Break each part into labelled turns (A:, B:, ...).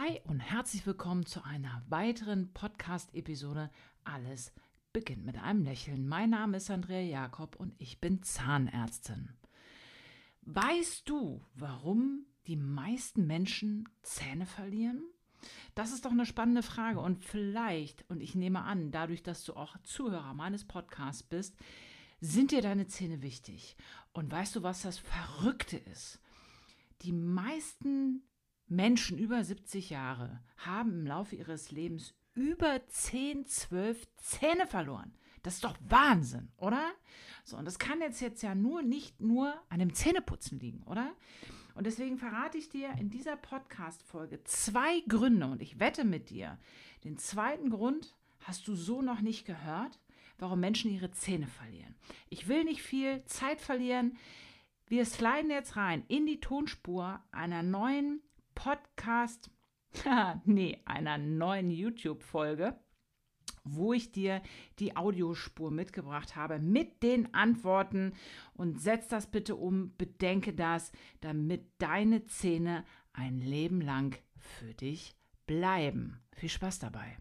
A: Hi und herzlich willkommen zu einer weiteren Podcast-Episode Alles beginnt mit einem Lächeln. Mein Name ist Andrea Jakob und ich bin Zahnärztin. Weißt du, warum die meisten Menschen Zähne verlieren? Das ist doch eine spannende Frage und vielleicht, und ich nehme an, dadurch, dass du auch Zuhörer meines Podcasts bist, sind dir deine Zähne wichtig. Und weißt du, was das Verrückte ist? Die meisten Menschen über 70 Jahre haben im Laufe ihres Lebens über 10, 12 Zähne verloren. Das ist doch Wahnsinn, oder? So, und das kann jetzt, jetzt ja nur nicht nur an dem Zähneputzen liegen, oder? Und deswegen verrate ich dir in dieser Podcast-Folge zwei Gründe und ich wette mit dir, den zweiten Grund hast du so noch nicht gehört, warum Menschen ihre Zähne verlieren. Ich will nicht viel Zeit verlieren. Wir sliden jetzt rein in die Tonspur einer neuen Podcast, nee, einer neuen YouTube-Folge, wo ich dir die Audiospur mitgebracht habe mit den Antworten und setz das bitte um, bedenke das, damit deine Zähne ein Leben lang für dich bleiben. Viel Spaß dabei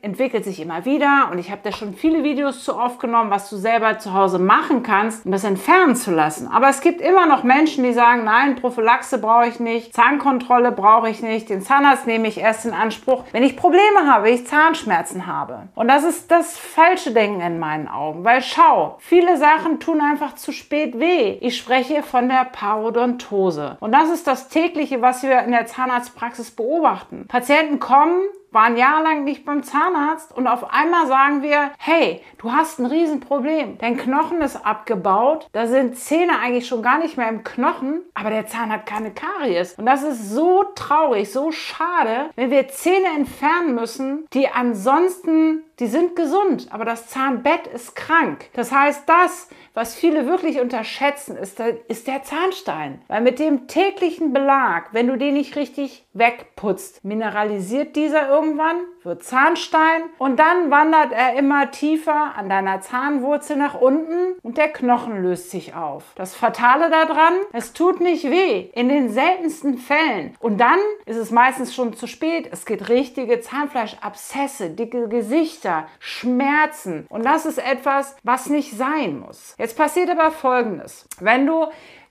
B: entwickelt sich immer wieder und ich habe da schon viele Videos zu aufgenommen, was du selber zu Hause machen kannst, um das entfernen zu lassen. Aber es gibt immer noch Menschen, die sagen, nein, Prophylaxe brauche ich nicht, Zahnkontrolle brauche ich nicht, den Zahnarzt nehme ich erst in Anspruch, wenn ich Probleme habe, wenn ich Zahnschmerzen habe. Und das ist das falsche Denken in meinen Augen, weil schau, viele Sachen tun einfach zu spät weh. Ich spreche von der Parodontose. Und das ist das tägliche, was wir in der Zahnarztpraxis beobachten. Patienten kommen, waren jahrelang nicht beim Zahnarzt und auf einmal sagen wir, hey, du hast ein Riesenproblem. Dein Knochen ist abgebaut, da sind Zähne eigentlich schon gar nicht mehr im Knochen, aber der Zahn hat keine Karies. Und das ist so traurig, so schade, wenn wir Zähne entfernen müssen, die ansonsten, die sind gesund, aber das Zahnbett ist krank. Das heißt, das, was viele wirklich unterschätzen, ist der, ist der Zahnstein. Weil mit dem täglichen Belag, wenn du den nicht richtig wegputzt, mineralisiert dieser irgendwann, wird Zahnstein und dann wandert er immer tiefer an deiner Zahnwurzel nach unten und der Knochen löst sich auf. Das Fatale daran, es tut nicht weh, in den seltensten Fällen. Und dann ist es meistens schon zu spät. Es geht richtige Zahnfleischabszesse, dicke Gesichter, Schmerzen. Und das ist etwas, was nicht sein muss. Jetzt passiert aber Folgendes. Wenn du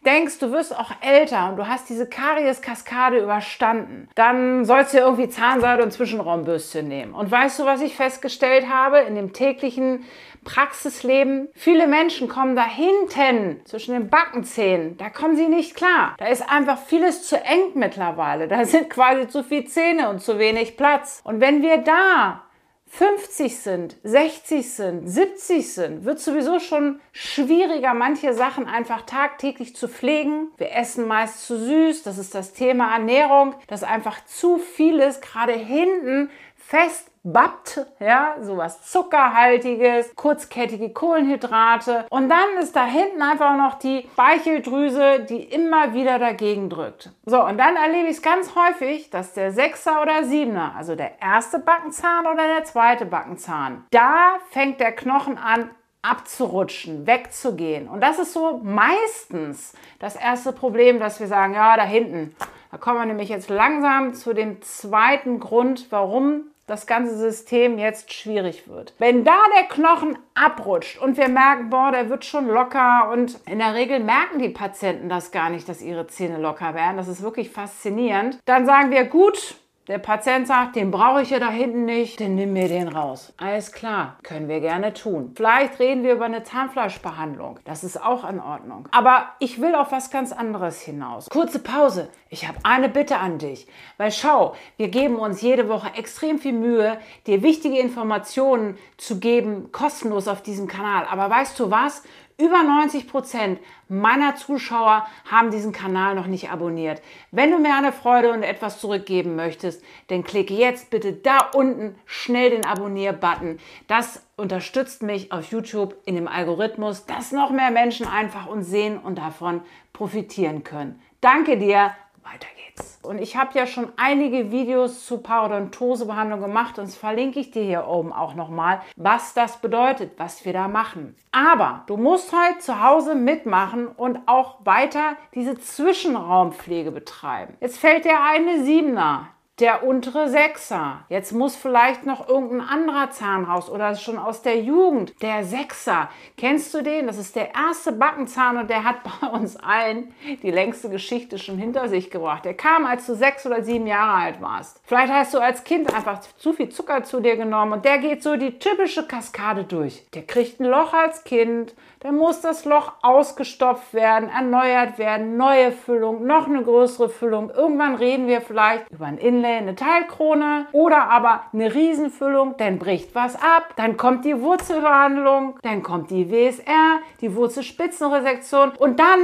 B: denkst, du wirst auch älter und du hast diese Karies-Kaskade überstanden, dann sollst du irgendwie Zahnseide und Zwischenraumbürste nehmen. Und weißt du, was ich festgestellt habe in dem täglichen Praxisleben? Viele Menschen kommen da hinten zwischen den Backenzähnen. Da kommen sie nicht klar. Da ist einfach vieles zu eng mittlerweile. Da sind quasi zu viele Zähne und zu wenig Platz. Und wenn wir da 50 sind, 60 sind, 70 sind, wird sowieso schon schwieriger, manche Sachen einfach tagtäglich zu pflegen. Wir essen meist zu süß, das ist das Thema Ernährung, dass einfach zu vieles gerade hinten fest bappt, ja, sowas zuckerhaltiges, kurzkettige Kohlenhydrate und dann ist da hinten einfach noch die Speicheldrüse, die immer wieder dagegen drückt. So, und dann erlebe ich es ganz häufig, dass der Sechser oder Siebener, also der erste Backenzahn oder der zweite Backenzahn, da fängt der Knochen an abzurutschen, wegzugehen. Und das ist so meistens das erste Problem, dass wir sagen, ja, da hinten. Da kommen wir nämlich jetzt langsam zu dem zweiten Grund, warum das ganze System jetzt schwierig wird. Wenn da der Knochen abrutscht und wir merken, boah, der wird schon locker und in der Regel merken die Patienten das gar nicht, dass ihre Zähne locker werden. Das ist wirklich faszinierend. Dann sagen wir, gut, der Patient sagt, den brauche ich ja da hinten nicht, dann nimm mir den raus. Alles klar, können wir gerne tun. Vielleicht reden wir über eine Zahnfleischbehandlung. Das ist auch in Ordnung. Aber ich will auf was ganz anderes hinaus. Kurze Pause. Ich habe eine Bitte an dich. Weil schau, wir geben uns jede Woche extrem viel Mühe, dir wichtige Informationen zu geben, kostenlos auf diesem Kanal. Aber weißt du was? Über 90 Prozent meiner Zuschauer haben diesen Kanal noch nicht abonniert. Wenn du mir eine Freude und etwas zurückgeben möchtest, dann klicke jetzt bitte da unten schnell den Abonnier-Button. Das unterstützt mich auf YouTube in dem Algorithmus, dass noch mehr Menschen einfach uns sehen und davon profitieren können. Danke dir. Weiter geht's geht's. Und ich habe ja schon einige Videos zu Parodontosebehandlung gemacht und das verlinke ich dir hier oben auch nochmal, was das bedeutet, was wir da machen. Aber du musst heute zu Hause mitmachen und auch weiter diese Zwischenraumpflege betreiben. Jetzt fällt dir eine Siebener der untere Sechser. Jetzt muss vielleicht noch irgendein anderer Zahn raus oder schon aus der Jugend. Der Sechser. Kennst du den? Das ist der erste Backenzahn und der hat bei uns allen die längste Geschichte schon hinter sich gebracht. Der kam, als du sechs oder sieben Jahre alt warst. Vielleicht hast du als Kind einfach zu viel Zucker zu dir genommen und der geht so die typische Kaskade durch. Der kriegt ein Loch als Kind, dann muss das Loch ausgestopft werden, erneuert werden, neue Füllung, noch eine größere Füllung. Irgendwann reden wir vielleicht über ein Inlay, eine Teilkrone oder aber eine Riesenfüllung, dann bricht was ab, dann kommt die Wurzelbehandlung, dann kommt die WSR, die Wurzelspitzenresektion und dann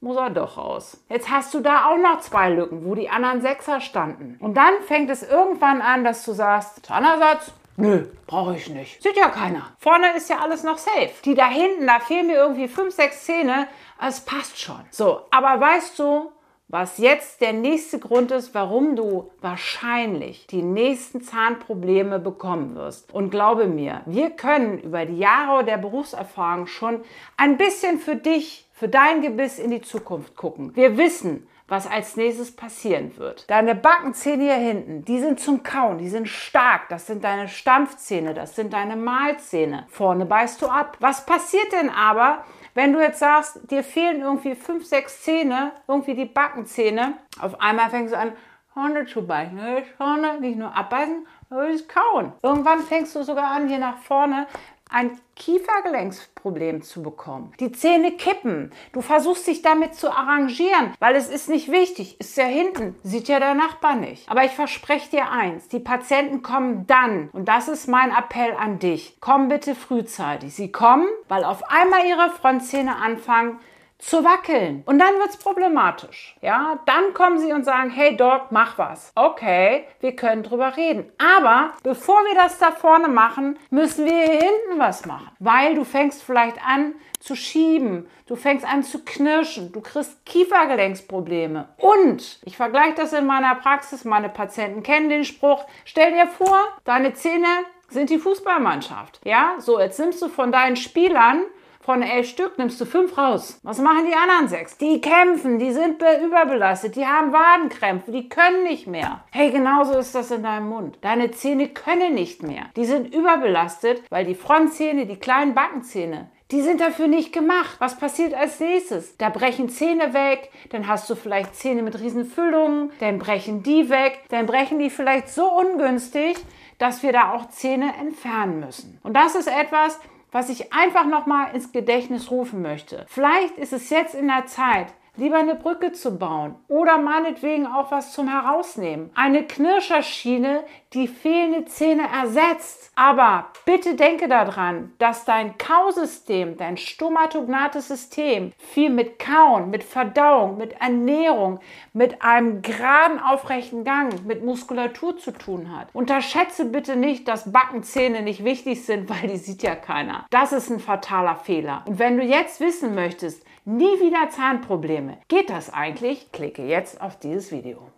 B: muss er doch raus. Jetzt hast du da auch noch zwei Lücken, wo die anderen Sechser standen. Und dann fängt es irgendwann an, dass du sagst, Zahnersatz, Nö, brauche ich nicht. Sieht ja keiner. Vorne ist ja alles noch safe. Die da hinten, da fehlen mir irgendwie fünf, sechs Zähne. Es passt schon. So, aber weißt du, was jetzt der nächste Grund ist, warum du wahrscheinlich die nächsten Zahnprobleme bekommen wirst. Und glaube mir, wir können über die Jahre der Berufserfahrung schon ein bisschen für dich, für dein Gebiss in die Zukunft gucken. Wir wissen, was als nächstes passieren wird. Deine Backenzähne hier hinten, die sind zum Kauen, die sind stark. Das sind deine Stampfzähne, das sind deine Mahlzähne. Vorne beißt du ab. Was passiert denn aber, wenn du jetzt sagst, dir fehlen irgendwie fünf, sechs Zähne, irgendwie die Backenzähne, auf einmal fängst du an, Horne zu beißen. Horne, nicht nur abbeißen, sondern kauen. Irgendwann fängst du sogar an, hier nach vorne ein Kiefergelenksproblem zu bekommen. Die Zähne kippen. Du versuchst dich damit zu arrangieren, weil es ist nicht wichtig. Ist ja hinten, sieht ja der Nachbar nicht. Aber ich verspreche dir eins, die Patienten kommen dann. Und das ist mein Appell an dich. Komm bitte frühzeitig. Sie kommen, weil auf einmal ihre Frontzähne anfangen, zu wackeln. Und dann wird es problematisch. Ja, dann kommen sie und sagen, hey Doc, mach was. Okay, wir können drüber reden. Aber bevor wir das da vorne machen, müssen wir hier hinten was machen. Weil du fängst vielleicht an zu schieben, du fängst an zu knirschen, du kriegst Kiefergelenksprobleme. Und ich vergleiche das in meiner Praxis, meine Patienten kennen den Spruch, stell dir vor, deine Zähne sind die Fußballmannschaft. Ja, so jetzt nimmst du von deinen Spielern von elf Stück nimmst du fünf raus. Was machen die anderen sechs? Die kämpfen, die sind überbelastet, die haben Wadenkrämpfe, die können nicht mehr. Hey, genauso ist das in deinem Mund. Deine Zähne können nicht mehr. Die sind überbelastet, weil die Frontzähne, die kleinen Backenzähne, die sind dafür nicht gemacht. Was passiert als nächstes? Da brechen Zähne weg, dann hast du vielleicht Zähne mit Riesenfüllungen, dann brechen die weg, dann brechen die vielleicht so ungünstig, dass wir da auch Zähne entfernen müssen. Und das ist etwas, was ich einfach nochmal ins Gedächtnis rufen möchte. Vielleicht ist es jetzt in der Zeit, lieber eine Brücke zu bauen oder meinetwegen auch was zum Herausnehmen. Eine Knirscherschiene, die fehlende Zähne ersetzt. Aber bitte denke daran, dass dein Kausystem, dein stomatognates System viel mit Kauen, mit Verdauung, mit Ernährung, mit einem geraden, aufrechten Gang, mit Muskulatur zu tun hat. Unterschätze bitte nicht, dass Backenzähne nicht wichtig sind, weil die sieht ja keiner. Das ist ein fataler Fehler. Und wenn du jetzt wissen möchtest, nie wieder Zahnprobleme, geht das eigentlich? Klicke jetzt auf dieses Video.